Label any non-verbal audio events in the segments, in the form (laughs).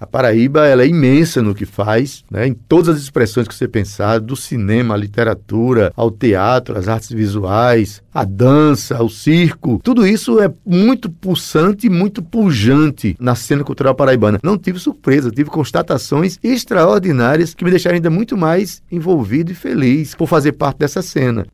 A Paraíba ela é imensa no que faz, né? em todas as expressões que você pensar, do cinema, à literatura, ao teatro, às artes visuais, a dança, o circo. Tudo isso é muito pulsante e muito pujante na cena cultural paraibana. Não tive surpresa, tive constatações extraordinárias que me deixaram ainda muito mais envolvido e feliz por fazer parte dessa cena.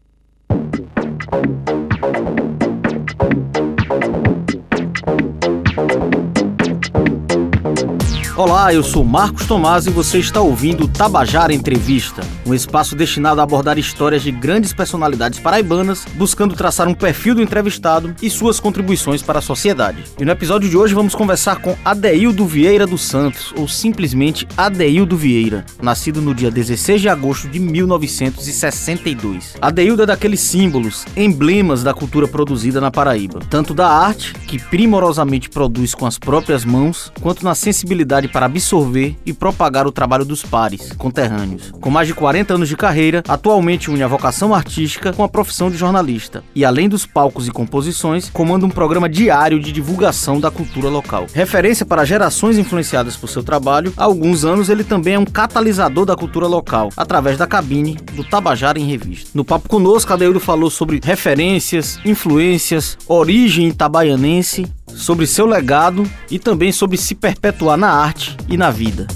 Olá, eu sou Marcos Tomás e você está ouvindo Tabajara Entrevista, um espaço destinado a abordar histórias de grandes personalidades paraibanas, buscando traçar um perfil do entrevistado e suas contribuições para a sociedade. E no episódio de hoje vamos conversar com Adeildo Vieira dos Santos, ou simplesmente Adeildo Vieira, nascido no dia 16 de agosto de 1962. Adeildo é daqueles símbolos, emblemas da cultura produzida na Paraíba, tanto da arte, que primorosamente produz com as próprias mãos, quanto na sensibilidade para absorver e propagar o trabalho dos pares, conterrâneos. Com mais de 40 anos de carreira, atualmente une a vocação artística com a profissão de jornalista e, além dos palcos e composições, comanda um programa diário de divulgação da cultura local. Referência para gerações influenciadas por seu trabalho, há alguns anos ele também é um catalisador da cultura local, através da cabine do Tabajara em Revista. No papo conosco, Adeildo falou sobre referências, influências, origem itabaianense, sobre seu legado e também sobre se perpetuar na arte e na vida.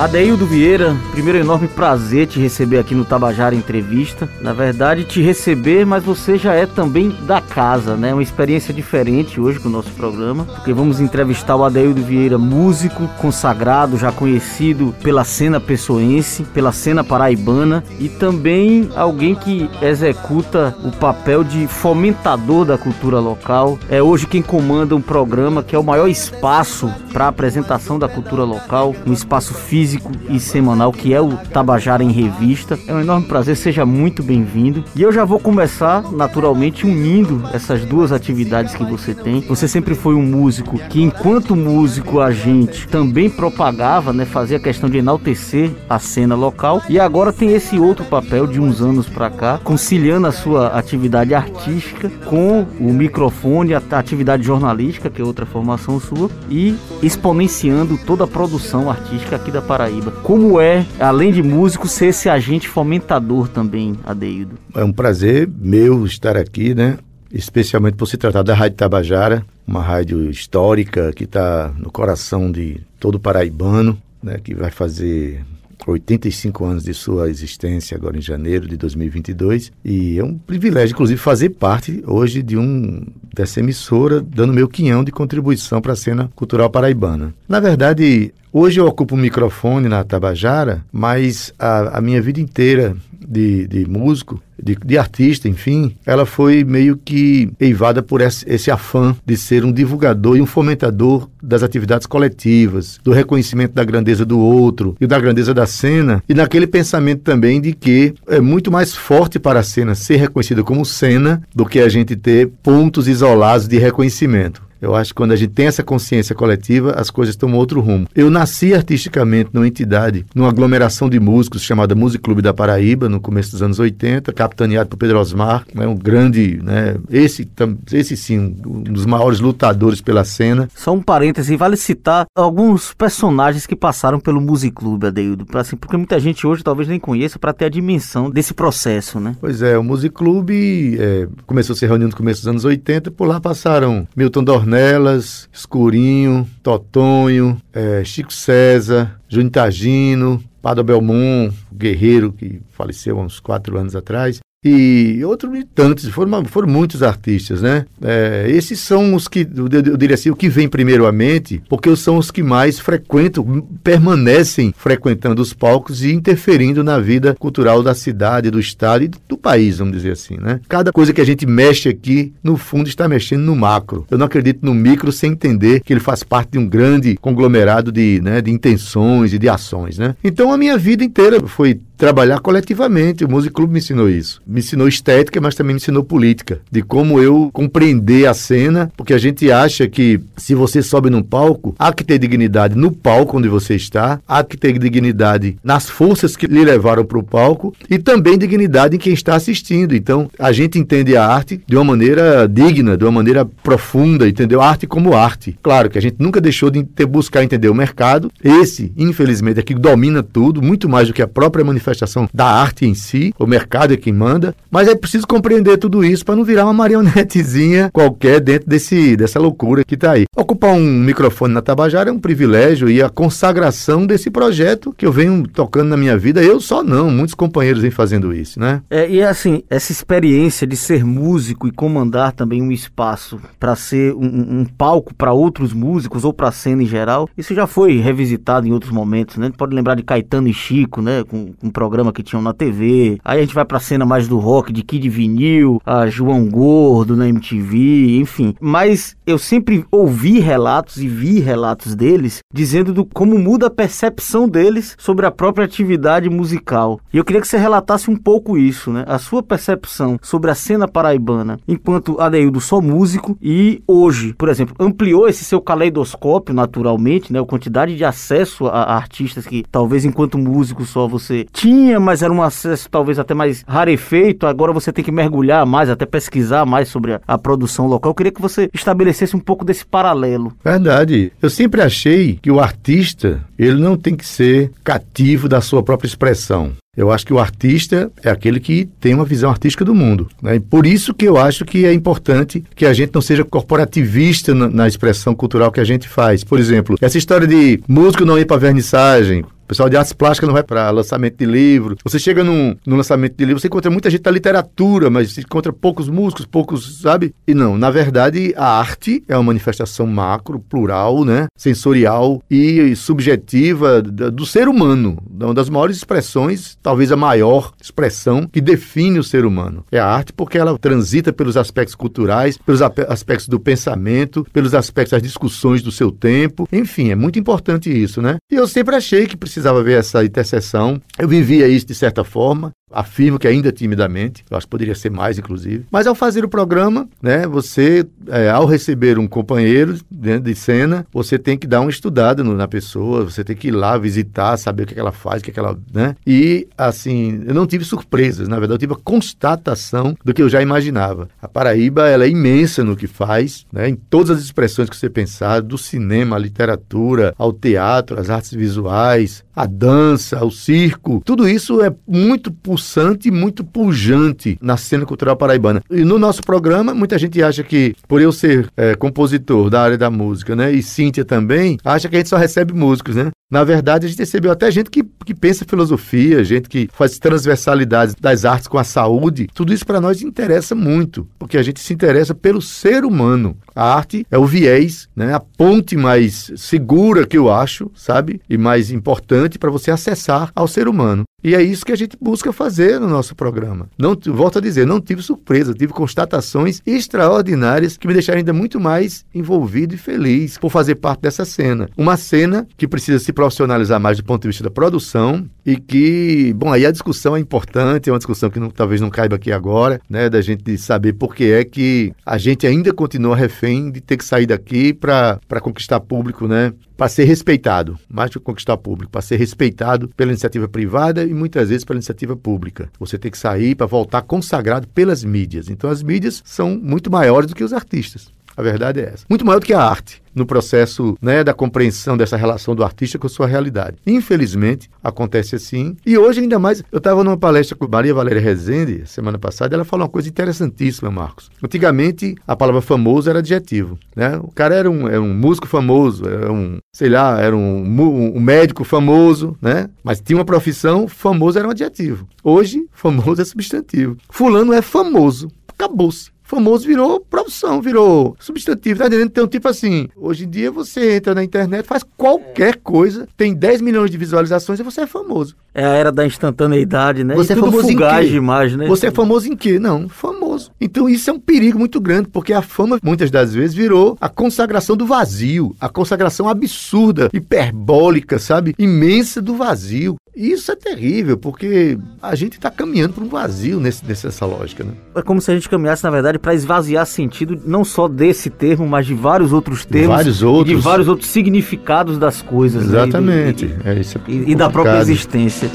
Adeildo Vieira, primeiro enorme prazer te receber aqui no Tabajara Entrevista. Na verdade, te receber, mas você já é também da casa, né? Uma experiência diferente hoje com o nosso programa, porque vamos entrevistar o Adeildo Vieira, músico consagrado, já conhecido pela cena pessoense, pela cena paraibana e também alguém que executa o papel de fomentador da cultura local. É hoje quem comanda um programa que é o maior espaço para apresentação da cultura local, um espaço físico físico e semanal que é o Tabajara em Revista. É um enorme prazer, seja muito bem-vindo. E eu já vou começar, naturalmente, unindo essas duas atividades que você tem. Você sempre foi um músico que, enquanto músico, a gente também propagava, né, fazia questão de enaltecer a cena local. E agora tem esse outro papel de uns anos para cá, conciliando a sua atividade artística com o microfone, a atividade jornalística, que é outra formação sua, e exponenciando toda a produção artística aqui da Paraíba. Como é, além de músico, ser esse agente fomentador também, Adeildo? É um prazer meu estar aqui, né? Especialmente por se tratar da Rádio Tabajara, uma rádio histórica que está no coração de todo paraibano, né? Que vai fazer 85 anos de sua existência agora em janeiro de 2022 e é um privilégio inclusive fazer parte hoje de um dessa emissora dando meu quinhão de contribuição para a cena cultural paraibana. Na verdade, Hoje eu ocupo o microfone na Tabajara, mas a, a minha vida inteira de, de músico, de, de, artista, enfim, ela foi meio que eivada por esse, esse, afã de ser um divulgador e um fomentador das atividades coletivas, do reconhecimento da grandeza do outro e da grandeza da cena, e naquele pensamento também de que é muito mais forte para a cena ser reconhecida como cena do que a gente ter pontos isolados de reconhecimento. Eu acho que quando a gente tem essa consciência coletiva, as coisas tomam outro rumo. Eu nasci artisticamente numa entidade, numa aglomeração de músicos chamada Músico Clube da Paraíba, no começo dos anos 80, capitaneado por Pedro Osmar, né, um grande, né, esse, esse sim, um dos maiores lutadores pela cena. Só um parêntese, vale citar alguns personagens que passaram pelo Music Clube, Adeildo, assim, porque muita gente hoje talvez nem conheça para ter a dimensão desse processo, né? Pois é, o Music Clube é, começou a ser reunido no começo dos anos 80, por lá passaram Milton Dorn Ornelas, Escurinho, Totonho, é, Chico César, Júnior Tagino, Padre Belmont, guerreiro que faleceu há uns quatro anos atrás, e outros tantos, foram, foram muitos artistas, né? É, esses são os que, eu, eu, diria assim, o que vem primeiro à mente, porque são os que mais frequentam, permanecem frequentando os palcos e interferindo na vida cultural da cidade, do estado e do país, vamos dizer assim, né? Cada coisa que a gente mexe aqui, no fundo, está mexendo no macro. Eu não acredito no micro sem entender que ele faz parte de um grande conglomerado de, né, de intenções e de ações, né? Então a minha vida inteira foi trabalhar coletivamente. O Music Club me ensinou isso. Me ensinou estética, mas também me ensinou política. De como eu compreender a cena, porque a gente acha que se você sobe num palco, há que ter dignidade no palco onde você está, há que ter dignidade nas forças que lhe levaram para o palco e também dignidade em quem está assistindo. Então, a gente entende a arte de uma maneira digna, de uma maneira profunda, entendeu? Arte como arte. Claro que a gente nunca deixou de ter, buscar entender o mercado. Esse, infelizmente, é que domina tudo, muito mais do que a própria manifestação da arte em si. O mercado é quem manda. Mas é preciso compreender tudo isso para não virar uma marionetezinha qualquer dentro desse, dessa loucura que está aí. Ocupar um microfone na Tabajara é um privilégio e a consagração desse projeto que eu venho tocando na minha vida. Eu só não, muitos companheiros vêm fazendo isso, né? É, e assim, essa experiência de ser músico e comandar também um espaço para ser um, um palco para outros músicos ou para a cena em geral, isso já foi revisitado em outros momentos, né? A gente pode lembrar de Caetano e Chico, né? Com, com programa que tinham na TV. Aí a gente vai para a cena mais do rock, de Kid Vinil, a João Gordo na MTV, enfim. Mas eu sempre ouvi relatos e vi relatos deles dizendo do como muda a percepção deles sobre a própria atividade musical. E eu queria que você relatasse um pouco isso, né? A sua percepção sobre a cena paraibana enquanto Adeildo só músico e hoje, por exemplo, ampliou esse seu caleidoscópio naturalmente, né? A quantidade de acesso a, a artistas que talvez enquanto músico só você tinha, mas era um acesso talvez até mais rarefeito. Agora você tem que mergulhar mais, até pesquisar mais sobre a, a produção local. Eu queria que você estabelecesse um pouco desse paralelo. Verdade. Eu sempre achei que o artista, ele não tem que ser cativo da sua própria expressão. Eu acho que o artista é aquele que tem uma visão artística do mundo. Né? E por isso que eu acho que é importante que a gente não seja corporativista na, na expressão cultural que a gente faz. Por exemplo, essa história de músico não ir para vernissagem, pessoal de artes plásticas não vai para lançamento de livro. Você chega num, num lançamento de livro, você encontra muita gente da literatura, mas você encontra poucos músicos, poucos, sabe? E não, na verdade, a arte é uma manifestação macro, plural, né? Sensorial e subjetiva do ser humano, uma das maiores expressões, talvez a maior expressão que define o ser humano. É a arte porque ela transita pelos aspectos culturais, pelos aspectos do pensamento, pelos aspectos das discussões do seu tempo. Enfim, é muito importante isso, né? E eu sempre achei que precisa precisava ver essa interseção. Eu vivia isso de certa forma, afirmo que ainda timidamente, eu acho que poderia ser mais, inclusive. Mas ao fazer o programa, né, você, é, ao receber um companheiro dentro de cena, você tem que dar uma estudada no, na pessoa, você tem que ir lá visitar, saber o que, é que ela faz, o que, é que ela. Né? E, assim, eu não tive surpresas, na verdade, eu tive a constatação do que eu já imaginava. A Paraíba, ela é imensa no que faz, né, em todas as expressões que você pensar, do cinema, à literatura, ao teatro, às artes visuais, a dança, o circo, tudo isso é muito pulsante e muito pujante na cena cultural paraibana. E no nosso programa, muita gente acha que, por eu ser é, compositor da área da música, né, e Cíntia também, acha que a gente só recebe músicos, né? Na verdade, a gente recebeu até gente que, que pensa filosofia, gente que faz transversalidades das artes com a saúde. Tudo isso para nós interessa muito, porque a gente se interessa pelo ser humano. A arte é o viés, né? a ponte mais segura que eu acho, sabe? E mais importante para você acessar ao ser humano. E é isso que a gente busca fazer no nosso programa. Não, volto a dizer, não tive surpresa, tive constatações extraordinárias que me deixaram ainda muito mais envolvido e feliz por fazer parte dessa cena. Uma cena que precisa se profissionalizar mais do ponto de vista da produção e que, bom, aí a discussão é importante, é uma discussão que não, talvez não caiba aqui agora, né, da gente saber por que é que a gente ainda continua refém de ter que sair daqui para conquistar público, né, para ser respeitado, mais do que conquistar público, para ser respeitado pela iniciativa privada e muitas vezes pela iniciativa pública. Você tem que sair para voltar consagrado pelas mídias. Então as mídias são muito maiores do que os artistas. A verdade é essa. Muito maior do que a arte no processo né, da compreensão dessa relação do artista com a sua realidade. Infelizmente, acontece assim. E hoje, ainda mais, eu estava numa palestra com Maria Valéria Rezende, semana passada, ela falou uma coisa interessantíssima, Marcos. Antigamente, a palavra famoso era adjetivo. Né? O cara era um, era um músico famoso, era um, sei lá, era um, um médico famoso, né? mas tinha uma profissão, famoso era um adjetivo. Hoje, famoso é substantivo. Fulano é famoso. Acabou-se famoso virou profissão, virou substantivo. Tá entendendo? Então, tipo assim, hoje em dia você entra na internet, faz qualquer coisa, tem 10 milhões de visualizações e você é famoso. É a era da instantaneidade, né? Você e é famoso em quê? de imagem, né? Você é famoso em quê? Não, famoso. Então isso é um perigo muito grande, porque a fama, muitas das vezes, virou a consagração do vazio, a consagração absurda, hiperbólica, sabe? Imensa do vazio. E isso é terrível, porque a gente está caminhando para um vazio nesse, nessa lógica, né? É como se a gente caminhasse, na verdade, para esvaziar sentido não só desse termo, mas de vários outros termos. Vários outros. De vários outros significados das coisas. Exatamente. Né? E, do, e, é, é e, e da própria existência.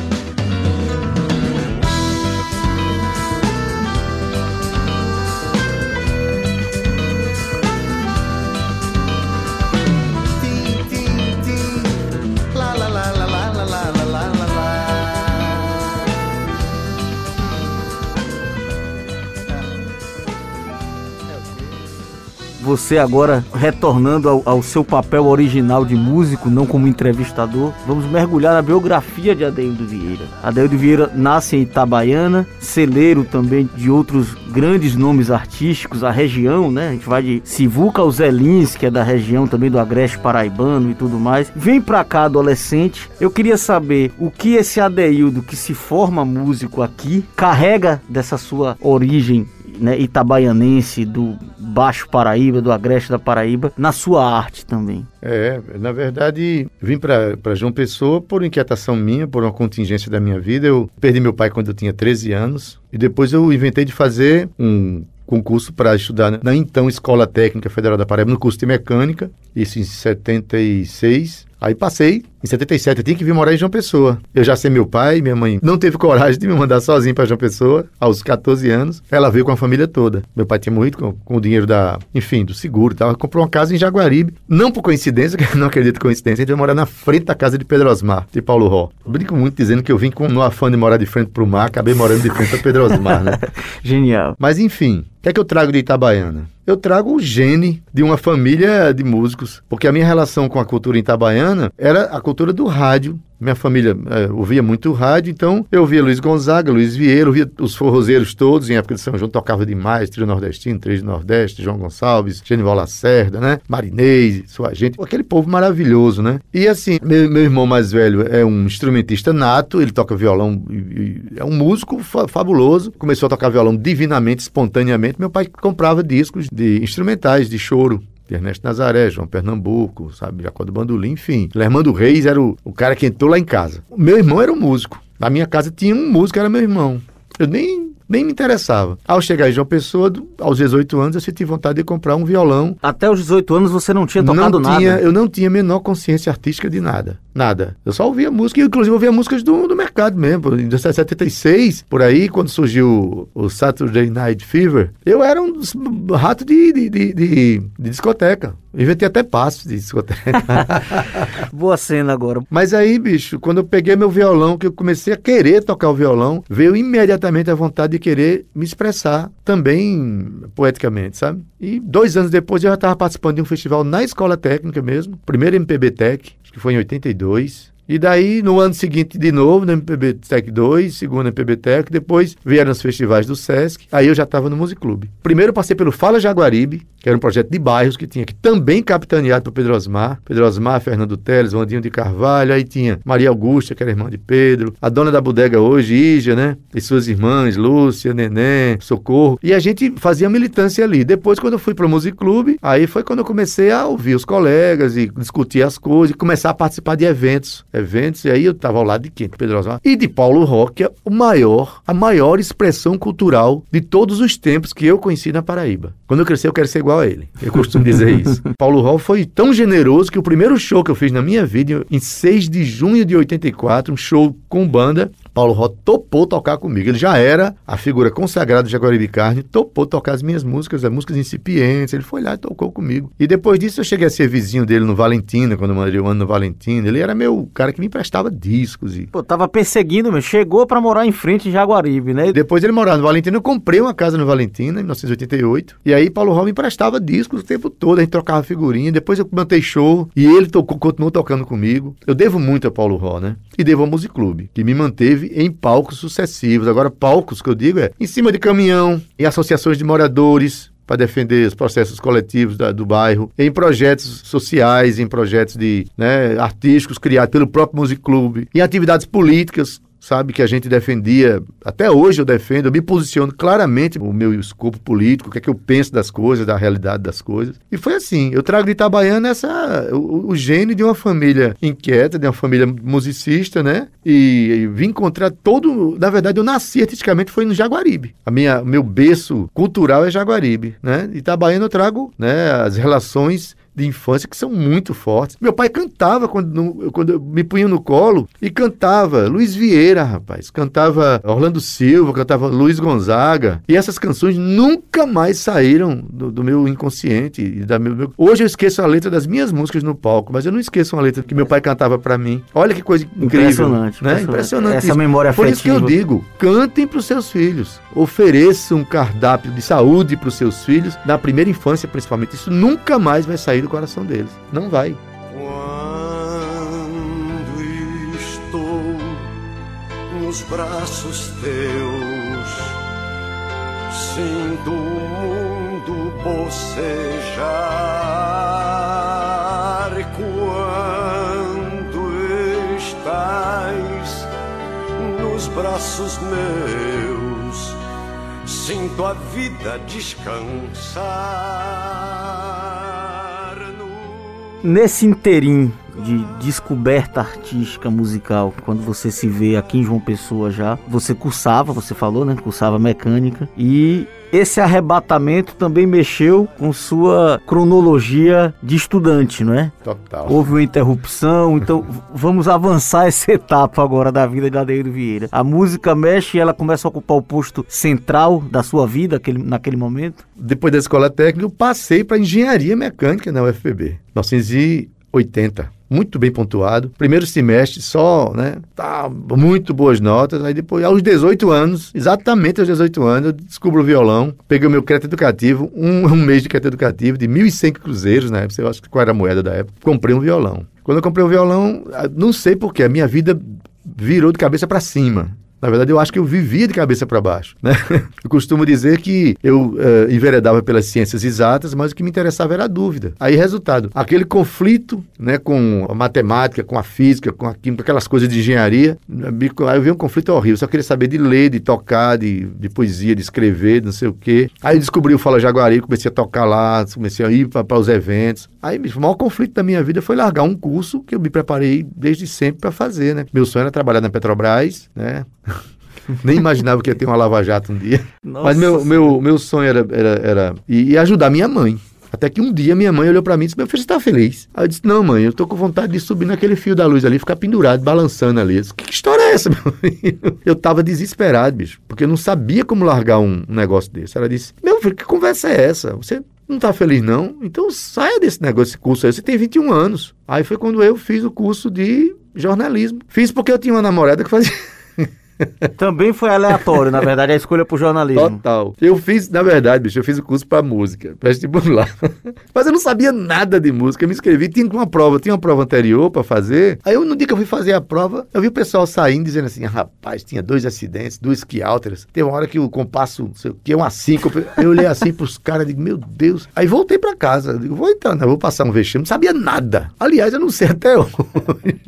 Você agora retornando ao, ao, seu papel original de músico, não como entrevistador, vamos mergulhar na biografia de Adeildo Vieira. Adeildo Vieira nasce em Itabaiana, celeiro também de outros grandes nomes artísticos, a região, né? A gente vai de Sivuca aos Zelins, que é da região também do Agreste Paraibano e tudo mais. Vem pra cá adolescente. Eu queria saber o que esse Adeildo que se forma músico aqui carrega dessa sua origem né, itabaianense, do Baixo Paraíba, do Agreste da Paraíba, na sua arte também? É, na verdade, vim para João Pessoa por inquietação minha, por uma contingência da minha vida. Eu perdi meu pai quando eu tinha 13 anos e depois eu inventei de fazer um concurso para estudar na então Escola Técnica Federal da Paraíba, no curso de mecânica, isso em 76. Aí passei, em 77, eu tinha que vir morar em João Pessoa. Eu já sei meu pai, minha mãe não teve coragem de me mandar sozinho para João Pessoa, aos 14 anos. Ela veio com a família toda. Meu pai tinha morrido com, com o dinheiro da, enfim, do seguro e tal. Comprou uma casa em Jaguaribe. Não por coincidência, (laughs) que eu não acredito em coincidência, a gente vai morar na frente da casa de Pedro Osmar, de Paulo Ró. brinco muito dizendo que eu vim com no afã de morar de frente pro mar, acabei morando de frente para Pedro Osmar, né? (laughs) Genial. Mas enfim, o que é que eu trago de Itabaiana? eu trago o gene de uma família de músicos, porque a minha relação com a cultura itabaiana era a cultura do rádio, minha família é, ouvia muito rádio, então eu ouvia Luiz Gonzaga, Luiz Vieira, ouvia os forrozeiros todos, em época de São João tocava demais, trio nordestino, trio do Nordeste, João Gonçalves, Genival Lacerda, né? Marinês, sua gente, aquele povo maravilhoso, né? E assim, meu, meu irmão mais velho é um instrumentista nato, ele toca violão, é um músico fa fabuloso, começou a tocar violão divinamente, espontaneamente. Meu pai comprava discos de instrumentais, de choro, Ernesto Nazaré, João Pernambuco, sabe, Jacó do Bandolim, enfim. Lermando Reis era o, o cara que entrou lá em casa. Meu irmão era um músico. Na minha casa tinha um músico, era meu irmão. Eu nem nem me interessava. Ao chegar em João Pessoa, aos 18 anos, eu senti vontade de comprar um violão. Até os 18 anos você não tinha tocado não tinha, nada? Eu não tinha a menor consciência artística de nada. Nada. Eu só ouvia música, inclusive ouvia músicas do, do mercado mesmo. Em 1976, por aí, quando surgiu o, Saturday Night Fever, eu era um rato de, de, de, de, de discoteca. Inventei até passos de discoteca. (laughs) Boa cena agora. Mas aí, bicho, quando eu peguei meu violão, que eu comecei a querer tocar o violão, veio imediatamente a vontade de querer me expressar também poeticamente, sabe? E dois anos depois eu já estava participando de um festival na escola técnica mesmo, primeiro MPB Tech, acho que foi em 82. E daí, no ano seguinte, de novo, no MPB Tech 2, segundo MPB Tech, depois vieram os festivais do Sesc, aí eu já estava no Music Club. Primeiro passei pelo Fala Jaguaribe, que era um projeto de bairros que tinha que também capitaneado por Pedro Osmar. Pedro Osmar, Fernando Teles, Vandinho de Carvalho, aí tinha Maria Augusta, que era irmã de Pedro, a dona da bodega hoje, Ígia, né? E suas irmãs, Lúcia, Neném, Socorro. E a gente fazia militância ali. Depois, quando eu fui para o Music Club, aí foi quando eu comecei a ouvir os colegas e discutir as coisas e começar a participar de eventos eventos, e aí eu estava ao lado de quem? De Pedro Osmar. E de Paulo Roque, o maior, a maior expressão cultural de todos os tempos que eu conheci na Paraíba. Quando eu crescer, eu quero ser igual a ele. Eu costumo dizer isso. (laughs) Paulo Roque foi tão generoso que o primeiro show que eu fiz na minha vida, em 6 de junho de 84, um show com banda, Paulo Ró topou tocar comigo. Ele já era a figura consagrada de Jaguaribe Carne, topou tocar as minhas músicas, as músicas incipientes. Ele foi lá e tocou comigo. E depois disso eu cheguei a ser vizinho dele no Valentina, quando eu mandei o ano no Valentina. Ele era meu cara que me emprestava discos. E... Pô, tava perseguindo, meu. Chegou para morar em frente em Jaguaribe, né? Depois ele morava no Valentina, eu comprei uma casa no Valentina, em 1988. E aí Paulo Ró me emprestava discos o tempo todo, a gente trocava figurinha. Depois eu montei show e ele tocou, continuou tocando comigo. Eu devo muito a Paulo Ró, né? E devo ao Music Club, que me manteve em palcos sucessivos. Agora, palcos que eu digo é em cima de caminhão, em associações de moradores, para defender os processos coletivos da, do bairro, em projetos sociais, em projetos de né, artísticos criados pelo próprio Music Club, em atividades políticas, sabe que a gente defendia, até hoje eu defendo, eu me posiciono claramente o meu escopo político, o que é que eu penso das coisas, da realidade das coisas. E foi assim, eu trago de Itabaiana essa, o, o gênio de uma família inquieta, de uma família musicista, né? E, e vim encontrar todo, na verdade eu nasci artisticamente foi no Jaguaribe. A minha, meu berço cultural é Jaguaribe, né? Itabaiana eu trago, né, as relações de infância que são muito fortes. Meu pai cantava quando, quando eu me punha no colo e cantava Luiz Vieira, rapaz. Cantava Orlando Silva, cantava Luiz Gonzaga. E essas canções nunca mais saíram do, do meu inconsciente. E da meu. Hoje eu esqueço a letra das minhas músicas no palco, mas eu não esqueço uma letra que meu pai cantava para mim. Olha que coisa incrível. Impressionante. Né? Impressionante. impressionante Essa isso. memória afetiva. Por isso que eu digo, cantem para os seus filhos. Ofereçam um cardápio de saúde para os seus filhos, na primeira infância principalmente. Isso nunca mais vai sair do coração deles. Não vai. Quando estou nos braços teus, sinto o mundo bocejar. Quando estás nos braços meus, sinto a vida descansar nesse interim de descoberta artística musical, quando você se vê aqui em João Pessoa já, você cursava, você falou, né? Cursava mecânica e esse arrebatamento também mexeu com sua cronologia de estudante, não é? Total. Houve uma interrupção, então vamos avançar (laughs) essa etapa agora da vida de Adeildo Vieira. A música mexe e ela começa a ocupar o posto central da sua vida aquele, naquele momento? Depois da escola técnica, eu passei para engenharia mecânica na UFPB, 1980 muito bem pontuado. Primeiro semestre só, né? Tá, muito boas notas. Aí depois, aos 18 anos, exatamente aos 18 anos, eu descubro o violão, peguei o meu crédito educativo, um, um mês de crédito educativo de 1.100 cruzeiros, né? Você acha qual era a moeda da época? Comprei um violão. Quando eu comprei o violão, não sei porquê, a minha vida virou de cabeça para cima. Na verdade, eu acho que eu vivia de cabeça para baixo. Né? (laughs) Eu costumo dizer que eu uh, enveredava pelas ciências exatas, mas o que me interessava era a dúvida. Aí, resultado, aquele conflito né, com a matemática, com a física, com a química, aquelas coisas de engenharia, aí eu vi um conflito horrível. Só queria saber de ler, de tocar, de, de poesia, de escrever, de não sei o quê. Aí descobri o Fala Jaguari, comecei a tocar lá, comecei a ir para os eventos. Aí o maior conflito da minha vida foi largar um curso que eu me preparei desde sempre para fazer. Né? Meu sonho era trabalhar na Petrobras, né? (laughs) Nem imaginava que ia ter uma lava-jato um dia. Nossa Mas meu, meu, meu sonho era, era, era e ajudar minha mãe. Até que um dia minha mãe olhou para mim e disse: Meu filho, você tá feliz? Aí eu disse: Não, mãe, eu tô com vontade de subir naquele fio da luz ali, ficar pendurado, balançando ali. Disse, que história é essa, (laughs) meu filho? Eu tava desesperado, bicho, porque eu não sabia como largar um, negócio desse. Ela disse: Meu filho, que conversa é essa? Você não tá feliz, não? Então saia desse negócio, esse curso aí. Você tem 21 anos. Aí foi quando eu fiz o curso de jornalismo. Fiz porque eu tinha uma namorada que fazia. Também foi aleatório, na verdade, a escolha pro jornalismo. Total. Eu fiz, na verdade, bicho, eu fiz o curso para música, vestibular. (laughs) Mas eu não sabia nada de música, eu me inscrevi, tinha uma prova, tinha uma prova anterior para fazer. Aí eu, no dia que eu fui fazer a prova, eu vi o pessoal saindo dizendo assim: rapaz, tinha dois acidentes, duas quiálteras. Teve uma hora que o compasso, não sei o que, uma síncope. Eu olhei assim pros caras e digo, meu Deus. Aí voltei para casa, digo, vou entrar, não, vou passar um vexame. Não sabia nada. Aliás, eu não sei até hoje.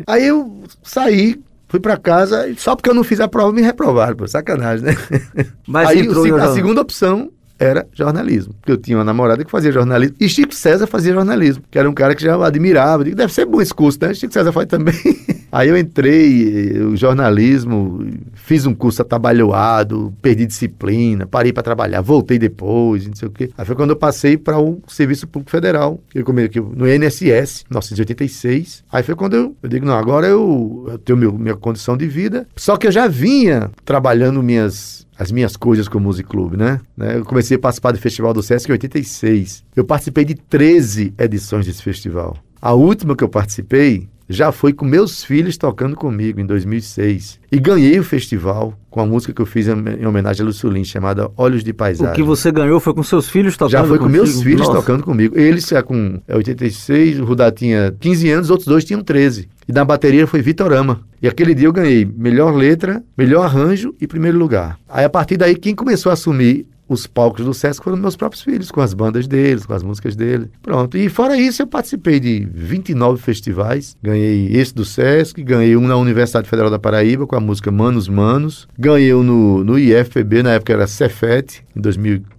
Aí eu saí, Fui para casa, só porque eu não fiz a prova me reprovaram, pô, sacanagem, né? (laughs) Mas Aí o, a segunda opção era jornalismo. Porque eu tinha uma namorada que fazia jornalismo. E Chico César fazia jornalismo, que era um cara que já admirava. Digo, deve ser bom esse curso, né? Chico César faz também. (laughs) Aí eu entrei, o jornalismo, fiz um curso atabalhoado, perdi disciplina, parei para trabalhar, voltei depois, não sei o quê. Aí foi quando eu passei para o Serviço Público Federal, eu comecei no INSS, 1986. Aí foi quando eu, eu digo, não, agora eu, eu tenho meu, minha condição de vida. Só que eu já vinha trabalhando minhas as minhas coisas com o Music Club, né? né? Eu comecei a participar do Festival do Sesc em 86. Eu participei de 13 edições desse festival. A última que eu participei já foi com meus filhos tocando comigo em 2006. E ganhei o festival com a música que eu fiz em homenagem a Lucilin, chamada Olhos de Paisagem. O que você ganhou foi com seus filhos tocando Já foi com contigo? meus filhos Nossa. tocando comigo. Eles é com é 86, o Rudá tinha 15 anos, os outros dois tinham 13. E na bateria foi Vitorama. E aquele dia eu ganhei melhor letra, melhor arranjo e primeiro lugar. Aí a partir daí, quem começou a assumir os palcos do Sesc foram meus próprios filhos, com as bandas deles, com as músicas dele. Pronto. E fora isso, eu participei de 29 festivais. Ganhei esse do Sesc, ganhei um na Universidade Federal da Paraíba com a música Manos Manos. Ganhei um no, no IFPB, na época era Cefet, em 2004,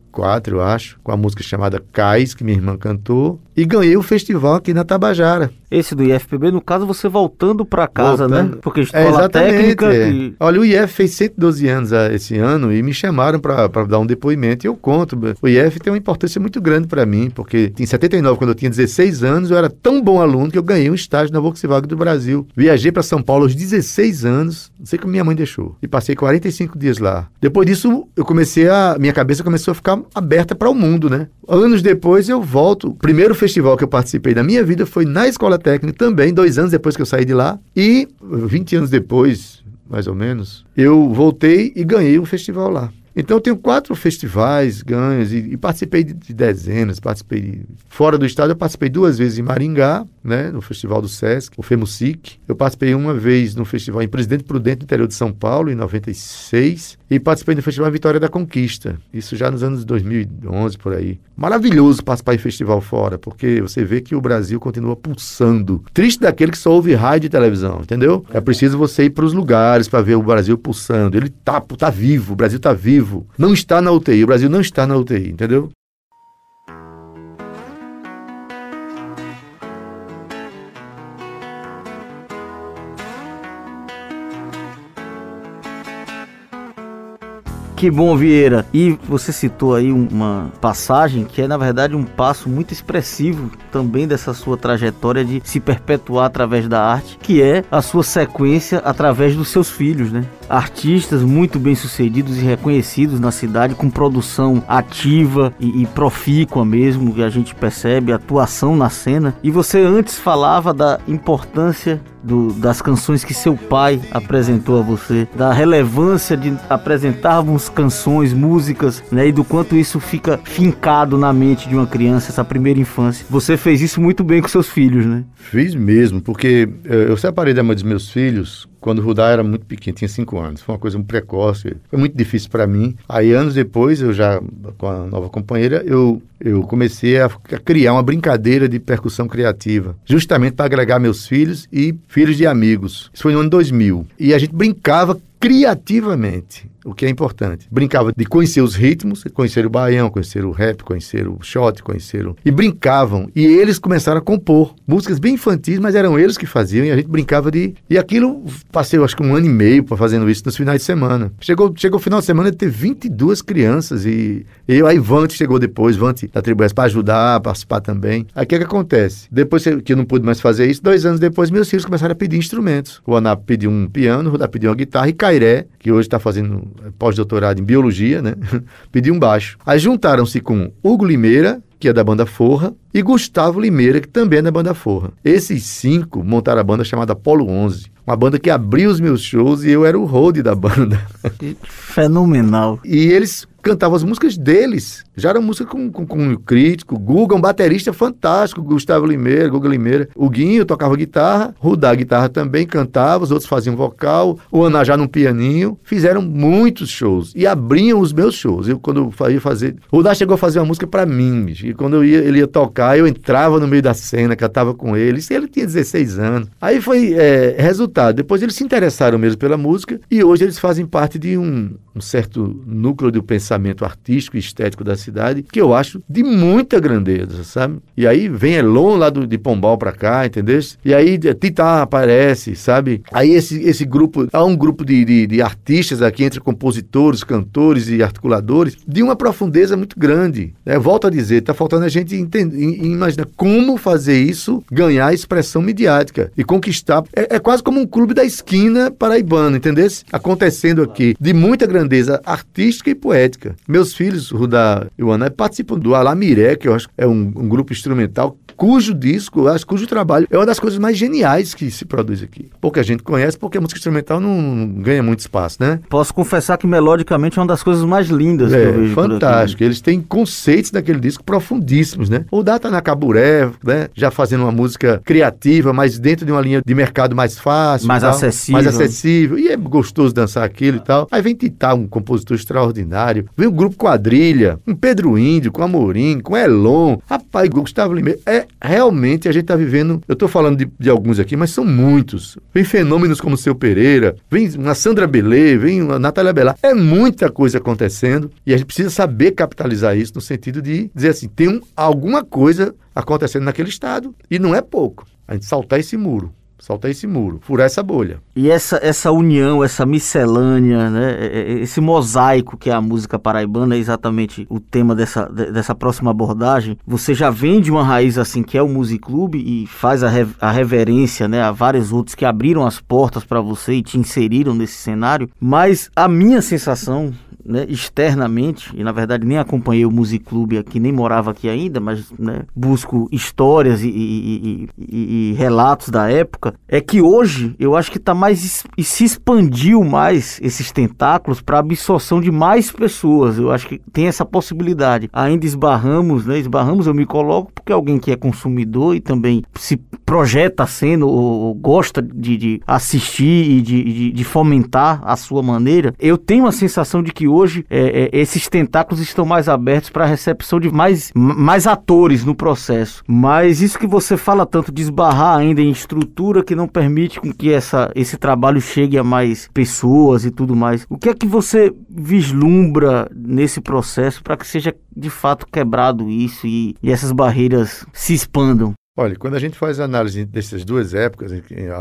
eu acho, com a música chamada Cais, que minha irmã cantou. E ganhei o festival aqui na Tabajara. Esse do IFPB, no caso, você voltando para casa, Voltando. né? Porque É, escola exatamente. técnica. é. e- Olha, o IF fez 112 anos ah, esse ano e me chamaram para dar um depoimento. E eu conto. O IF tem uma importância muito grande para mim, porque em 79, quando eu tinha 16 anos, eu era tão bom aluno que eu ganhei um estágio na Volkswagen do Brasil. Viajei para São Paulo aos 16 anos, não sei como minha mãe deixou. E passei 45 dias lá. Depois disso, eu comecei a. Minha cabeça começou a ficar aberta para o mundo, né? Anos depois eu volto. O primeiro festival que eu participei da minha vida foi na escola técnica também, dois anos depois que eu saí de lá. E 20 anos depois, mais ou menos, eu voltei e ganhei um festival lá. Então eu tenho quatro festivais ganhos e, e participei de, de dezenas, participei de, fora do estado, eu participei duas vezes em Maringá, né, no festival do Sesc, o FEMUSIC. Eu participei uma vez no festival em Presidente Prudente, interior de São Paulo, em 96, e participei no festival Vitória da Conquista, isso já nos anos 2011 por aí. Maravilhoso participar em festival fora, porque você vê que o Brasil continua pulsando. Triste daquele que só ouve rádio e televisão, entendeu? É preciso você ir para os lugares para ver o Brasil pulsando. Ele tá, tá vivo, o Brasil tá vivo. Não está na UTI, o Brasil não está na UTI, entendeu? Que bom, Vieira. E você citou aí uma passagem que é, na verdade, um passo muito expressivo também dessa sua trajetória de se perpetuar através da arte, que é a sua sequência através dos seus filhos, né? Artistas muito bem sucedidos e reconhecidos na cidade, com produção ativa e, e profícua mesmo, que a gente percebe, atuação na cena. E você antes falava da importância do- das canções que seu pai apresentou a você, da relevância de apresentarmos canções, músicas, né, e do quanto isso fica fincado na mente de uma criança, essa primeira infância. Você fez isso muito bem com seus filhos, né? Fiz mesmo, porque eh, eu separei da mãe dos meus filhos quando o Rudá era muito pequeno, tinha cinco anos. Foi uma coisa muito precoce, foi muito difícil para mim. Aí, anos depois, eu já, com a nova companheira, eu, eu comecei a, a criar uma brincadeira de percussão criativa, justamente para agregar meus filhos e filhos de amigos. Isso foi no ano 2000. E a gente brincava criativamente, o que é importante. Brincava de conhecer os ritmos, conhecer o baião, conhecer o rap, conhecer o shot, conhecer o... E brincavam. E eles começaram a compor músicas bem infantis, mas eram eles que faziam e a gente brincava de... E aquilo, passei acho que um ano e meio fazendo isso nos finais de semana. Chegou, chegou o final de semana de ter 22 crianças e eu, aí Vante chegou depois, Vante da Tribo para ajudar, participar também. Aí o que, que acontece? Depois que eu não pude mais fazer isso, dois anos depois, meus filhos começaram a pedir instrumentos. O Anap pediu um piano, o Rudá pediu uma guitarra e Cairé, que hoje está fazendo pós-doutorado em biologia, né? (laughs) pediu um baixo. Aí juntaram-se com Hugo Limeira, que é da banda Forra, e Gustavo Limeira, que também é da banda Forra. Esses cinco montaram a banda chamada Polo 11, uma banda que abriu os meus shows e eu era o road da banda. Fenomenal. E eles cantavam as músicas deles. Já era música com, com, com o crítico. Guga, um baterista fantástico. Gustavo Limeira, Guga Limeira. O Guinho tocava guitarra. Rudá guitarra também cantava. Os outros faziam vocal. O Anajá num pianinho. Fizeram muitos shows. E abriam os meus shows. Eu, quando ia fazer... Rudá chegou a fazer uma música para mim. E quando eu ia, ele ia tocar, eu entrava no meio da cena, cantava com ele. Isso ele tinha 16 anos. Aí foi é, resultado. Depois eles se interessaram mesmo pela música. E hoje eles fazem parte de um, um certo núcleo do pensamento artístico e estético da cidade, que eu acho de muita grandeza, sabe? E aí vem Elon lá do, de Pombal pra cá, entendeu? E aí Titã aparece, sabe? Aí esse, esse grupo, há um grupo de, de, de artistas aqui, entre compositores, cantores e articuladores, de uma profundeza muito grande. Né? Volto a dizer, tá faltando a gente entender, imaginar como fazer isso ganhar expressão midiática e conquistar. É, é quase como um clube da esquina paraibano, entendeu? Acontecendo aqui, de muita grandeza artística e poética. Meus filhos, Rudá e o Ana, participam do Alamiré, que eu acho que é um, um grupo instrumental cujo disco, acho, cujo trabalho é uma das coisas mais geniais que se produz aqui. Pouca gente conhece porque a música instrumental não, não ganha muito espaço, né? Posso confessar que melodicamente é uma das coisas mais lindas que eu É, vejo. fantástico. Eles têm conceitos daquele disco profundíssimos, né? O Dá tá na Caburé, né? Já fazendo uma música criativa, mas dentro de uma linha de mercado mais fácil. Mais tal, acessível. Mais acessível. E é gostoso dançar aquilo e tal. Aí vem Titá, um compositor extraordinário. Vem o grupo Quadrilha, um Pedro Índio, com Amorim, com Elon. Rapaz, Gustavo Lima, é realmente a gente está vivendo. Eu estou falando de, de, alguns aqui, mas são muitos. Vem fenômenos como o Seu Pereira, vem uma Sandra Belê, vem uma Natália Belá. É muita coisa acontecendo e a gente precisa saber capitalizar isso no sentido de dizer assim: tem um, alguma coisa acontecendo naquele estado e não é pouco. A gente saltar esse muro saltar esse muro, furar essa bolha. E essa, essa união, essa miscelânea, né? Esse mosaico que é a música paraibana é exatamente o tema dessa, dessa próxima abordagem. Você já vem de uma raiz assim que é o Music Club e faz a, a reverência né, a vários outros que abriram as portas para você e te inseriram nesse cenário. Mas a minha sensação né, externamente, e na verdade nem acompanhei o Music Club aqui, nem morava aqui ainda, mas né, busco histórias e, e, e, e, relatos da época, é que hoje eu acho que está mais e se expandiu mais esses tentáculos para absorção de mais pessoas. Eu acho que tem essa possibilidade. Ainda esbarramos, né? Esbarramos, eu me coloco porque alguém que é consumidor e também se projeta sendo ou, gosta de, de, assistir e de, de, de fomentar a sua maneira, eu tenho a sensação de que hoje hoje é, é, esses tentáculos estão mais abertos para a recepção de mais, mais atores no processo. Mas isso que você fala tanto de esbarrar ainda em estrutura que não permite com que essa, esse trabalho chegue a mais pessoas e tudo mais. O que é que você vislumbra nesse processo para que seja de fato quebrado isso e, e essas barreiras se expandam? Olha, quando a gente faz a análise dessas duas épocas, a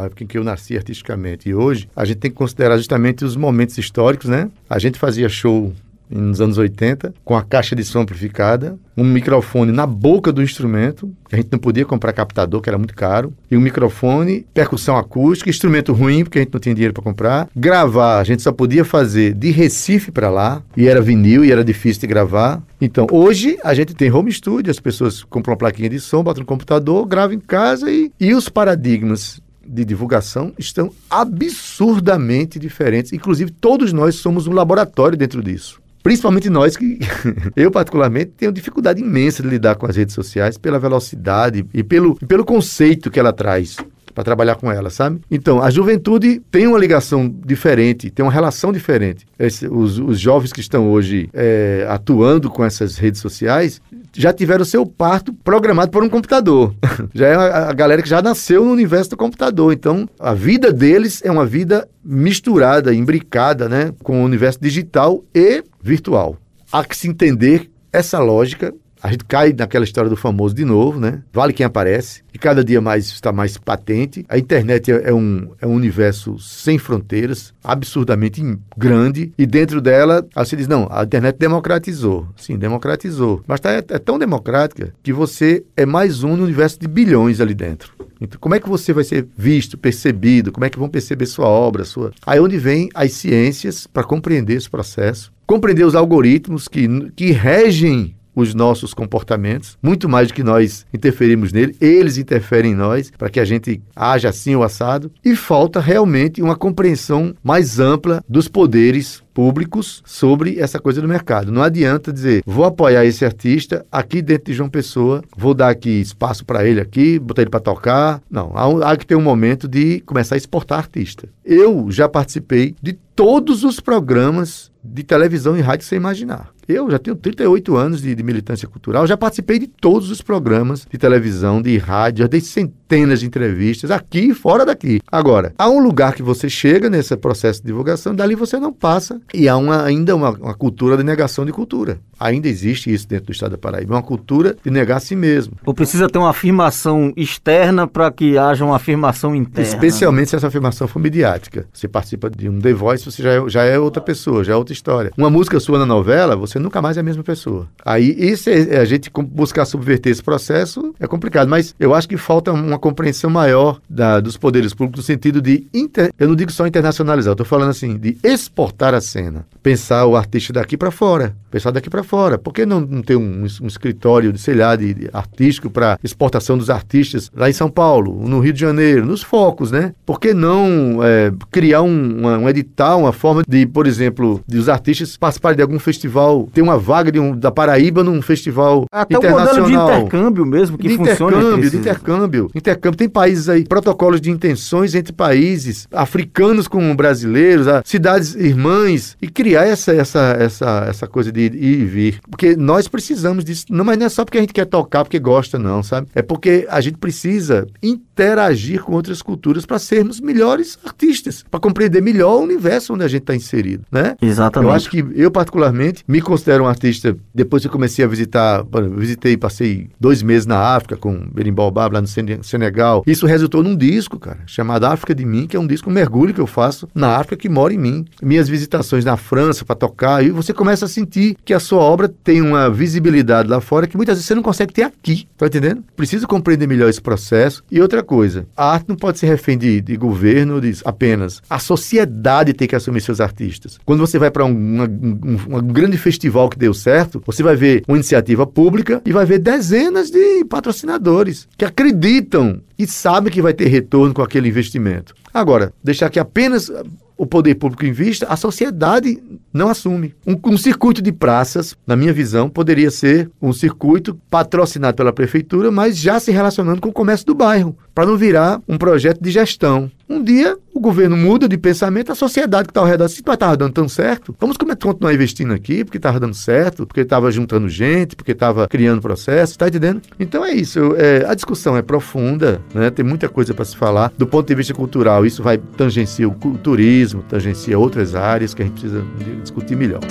época em que eu nasci artisticamente e hoje, a gente tem que considerar justamente os momentos históricos, né? A gente fazia show nos anos 80, com a caixa de som amplificada, um microfone na boca do instrumento, que a gente não podia comprar captador, que era muito caro, e um microfone, percussão acústica, instrumento ruim, porque a gente não tinha dinheiro para comprar. Gravar, a gente só podia fazer de Recife para lá, e era vinil, e era difícil de gravar. Então, hoje, a gente tem home studio, as pessoas compram uma plaquinha de som, botam no computador, gravam em casa, e, e os paradigmas de divulgação estão absurdamente diferentes. Inclusive, todos nós somos um laboratório dentro disso. Principalmente nós que, (laughs) eu particularmente, tenho dificuldade imensa de lidar com as redes sociais pela velocidade e pelo, pelo conceito que ela traz para trabalhar com ela, sabe? Então, a juventude tem uma ligação diferente, tem uma relação diferente. Esse, os, os, jovens que estão hoje é, atuando com essas redes sociais já tiveram seu parto programado por um computador. (laughs) já é a, a galera que já nasceu no universo do computador. Então, a vida deles é uma vida misturada, imbricada, né, com o universo digital e virtual. Há que se entender essa lógica a gente cai naquela história do famoso de novo, né? Vale quem aparece. E cada dia mais está mais patente. A internet é, é um, é um universo sem fronteiras, absurdamente grande. E dentro dela, você diz, não, a internet democratizou. Sim, democratizou. Mas tá, é, é tão democrática que você é mais um no universo de bilhões ali dentro. Então, como é que você vai ser visto, percebido? Como é que vão perceber sua obra? Sua... Aí onde vem as ciências para compreender esse processo, compreender os algoritmos que, que regem os nossos comportamentos, muito mais do que nós interferimos nele, eles interferem em nós para que a gente haja assim ou assado, e falta realmente uma compreensão mais ampla dos poderes públicos sobre essa coisa do mercado. Não adianta dizer, vou apoiar esse artista aqui dentro de João Pessoa, vou dar aqui espaço para ele aqui, botar ele para tocar. Não, há, há que ter um momento de começar a exportar artista. Eu já participei de todos os programas de televisão e rádio sem imaginar. Eu já tenho 38 anos de, de, militância cultural, já participei de todos os programas de televisão, de rádio, já dei centenas de entrevistas, aqui e fora daqui. Agora, há um lugar que você chega nesse processo de divulgação, dali você não passa, e há uma, ainda uma, uma cultura de negação de cultura. Ainda existe isso dentro do estado da Paraíba, uma cultura de negar a si mesmo. Ou precisa ter uma afirmação externa para que haja uma afirmação interna. Especialmente se essa afirmação for midiática. Você participa de um The Voice, você já é, já é outra pessoa, já é outra história. Uma música sua na novela, você nunca mais é a mesma pessoa. Aí, isso é, a gente buscar subverter esse processo é complicado, mas eu acho que falta uma compreensão maior da, dos poderes públicos no sentido de, inter, eu não digo só internacionalizar, eu estou falando assim, de exportar a cena. Pensar o artista daqui para fora, pensar daqui para fora. Por que não, não ter um, um escritório, de, sei lá, de, de artístico para exportação dos artistas lá em São Paulo, no Rio de Janeiro, nos focos, né? Por que não é, criar um, uma, um edital, uma forma de, por exemplo, de os artistas participarem de algum festival ter uma vaga de um, da Paraíba num festival Até internacional. o modelo de intercâmbio mesmo que de funciona. intercâmbio, de intercâmbio, intercâmbio. Tem países aí, protocolos de intenções entre países, africanos com brasileiros, ah, cidades irmãs, e criar essa, essa, essa, essa coisa de ir e vir. Porque nós precisamos disso. Não, mas não é só porque a gente quer tocar, porque gosta, não, sabe? É porque a gente precisa interagir com outras culturas para sermos melhores artistas, para compreender melhor o universo onde a gente está inserido, né? Exatamente. Eu acho que eu, particularmente, me considero um artista. Depois que eu comecei a visitar, visitei, passei dois meses na África com Berimbau Bab, lá no Sene- Senegal. Isso resultou num disco, cara, chamado África de Mim, que é um disco, um mergulho que eu faço na África que mora em mim. Minhas visitações na França para tocar, e você começa a sentir que a sua obra tem uma visibilidade lá fora que muitas vezes você não consegue ter aqui. Tá entendendo? Precisa compreender melhor esse processo. E outra coisa, a arte não pode ser refém de, de governo de, apenas. A sociedade tem que assumir seus artistas. Quando você vai para um, um- um grande festival que deu certo, você vai ver uma iniciativa pública e vai ver dezenas de patrocinadores que acreditam e sabem que vai ter retorno com aquele investimento. Agora, deixar que apenas o poder público invista, a sociedade não assume. Um, um circuito de praças, na minha visão, poderia ser um circuito patrocinado pela prefeitura, mas já se relacionando com o comércio do bairro, para não virar um projeto de gestão. Um dia o governo muda de pensamento, a sociedade que está ao redor, se estava dando tão certo, vamos continuar investindo aqui, porque estava dando certo, porque estava juntando gente, porque estava criando processos, está entendendo? Então é isso, eu- é, a discussão é profunda, né? tem muita coisa para se falar. Do ponto de vista cultural, isso vai tangenciar o turismo, tangencia outras áreas que a gente precisa discutir melhor.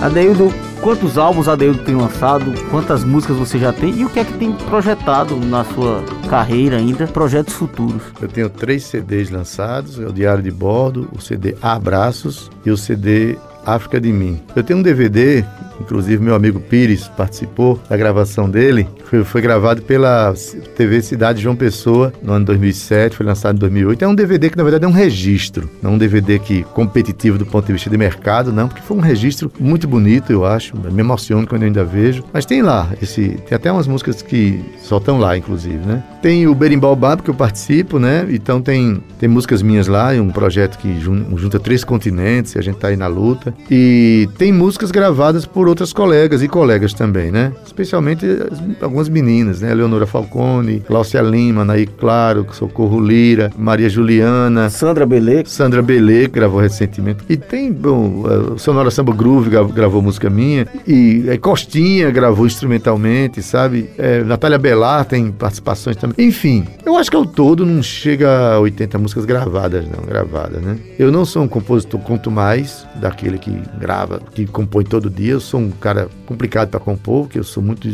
Adeildo, quantos álbuns Adeildo tem lançado? Quantas músicas você já tem? E o que é que tem projetado na sua carreira ainda? Projetos futuros. Eu tenho três CDs lançados, é o Diário de Bordo, o CD Abraços e o CD África de Mim. Eu tenho um DVD, inclusive meu amigo Pires participou da gravação dele, foi, gravado pela TV Cidade João Pessoa no ano 2007, foi lançado em 2008. É um DVD que na verdade é um registro, não um DVD que competitivo do ponto de vista de mercado, não, porque foi um registro muito bonito, eu acho, me emociono quando eu ainda vejo. Mas tem lá, esse, tem até umas músicas que só estão lá, inclusive, né? Tem o Berimbau Bab, que eu participo, né? Então tem, tem músicas minhas lá, é um projeto que jun- junta três continentes e a gente tá aí na luta. E tem músicas gravadas por outras colegas e colegas também, né? Especialmente as- algumas meninas, né? Leonora Falcone, Cláudia Lima, Naí Claro, Socorro Lira, Maria Juliana, Sandra Belê. Sandra Belê, que gravou recentemente. E tem, bom, Sonora Samba Groove gra- gravou música minha. E é, Costinha gravou instrumentalmente, sabe? É, Natália Belar tem participações também. Enfim, eu acho que ao todo não chega a 80 músicas gravadas, não, gravadas, né? Eu não sou um compositor, quanto mais, daquele que grava, que compõe todo dia. Eu sou um cara complicado para compor, porque eu sou muito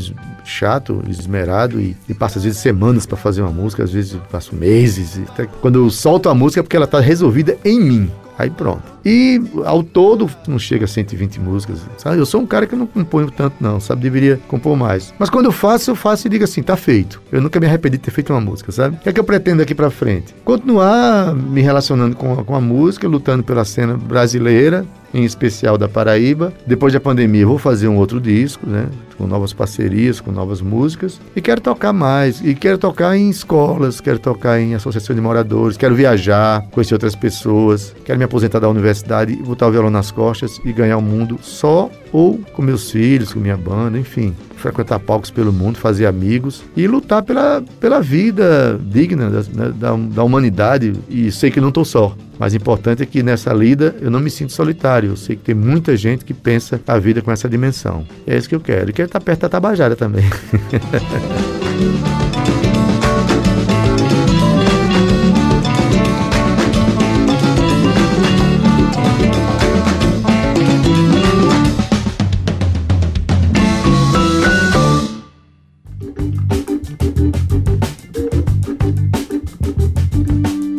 chato, esmerado e, e passo às vezes semanas para fazer uma música, às vezes passo meses. quando eu solto a música é porque ela tá resolvida em mim. Aí pronto. E ao todo não chega a 120 músicas, sabe? Eu sou um cara que não componho tanto não, sabe? Deveria compor mais. Mas quando eu faço, eu faço e digo assim, tá feito. Eu nunca me arrependi de ter feito uma música, sabe? O que é que eu pretendo daqui pra frente? Continuar me relacionando com, a- com a música, lutando pela cena brasileira, em especial da Paraíba. Depois da pandemia, vou fazer um outro disco, né? Com novas parcerias, com novas músicas. E quero tocar mais. E quero tocar em escolas, quero tocar em associação de moradores, quero viajar, conhecer outras pessoas, quero me aposentar da universidade, botar o violão nas costas e ganhar o mundo só ou com meus filhos, com minha banda, enfim. Frequentar palcos pelo mundo, fazer amigos e lutar pela, pela vida digna da, né, da, da humanidade. E sei que não estou só. Mas importante é que nessa lida eu não me sinto solitário. Eu sei que tem muita gente que pensa a vida com essa dimensão. É isso que eu quero. E quero estar perto da Tabajara também. (laughs)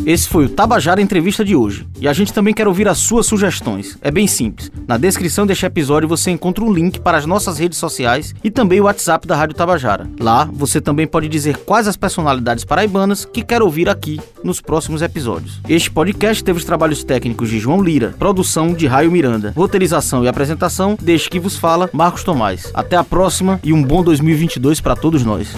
Esse foi o Tabajara Entrevista de hoje. E a gente também quer ouvir as suas sugestões. É bem simples. Na descrição deste episódio você encontra um link para as nossas redes sociais e também o WhatsApp da Rádio Tabajara. Lá você também pode dizer quais as personalidades paraibanas que quer ouvir aqui nos próximos episódios. Este podcast teve os trabalhos técnicos de João Lira, produção de Raio Miranda, roteirização e apresentação, deixe que vos fala Marcos Tomás. Até a próxima e um bom 2022 para todos nós.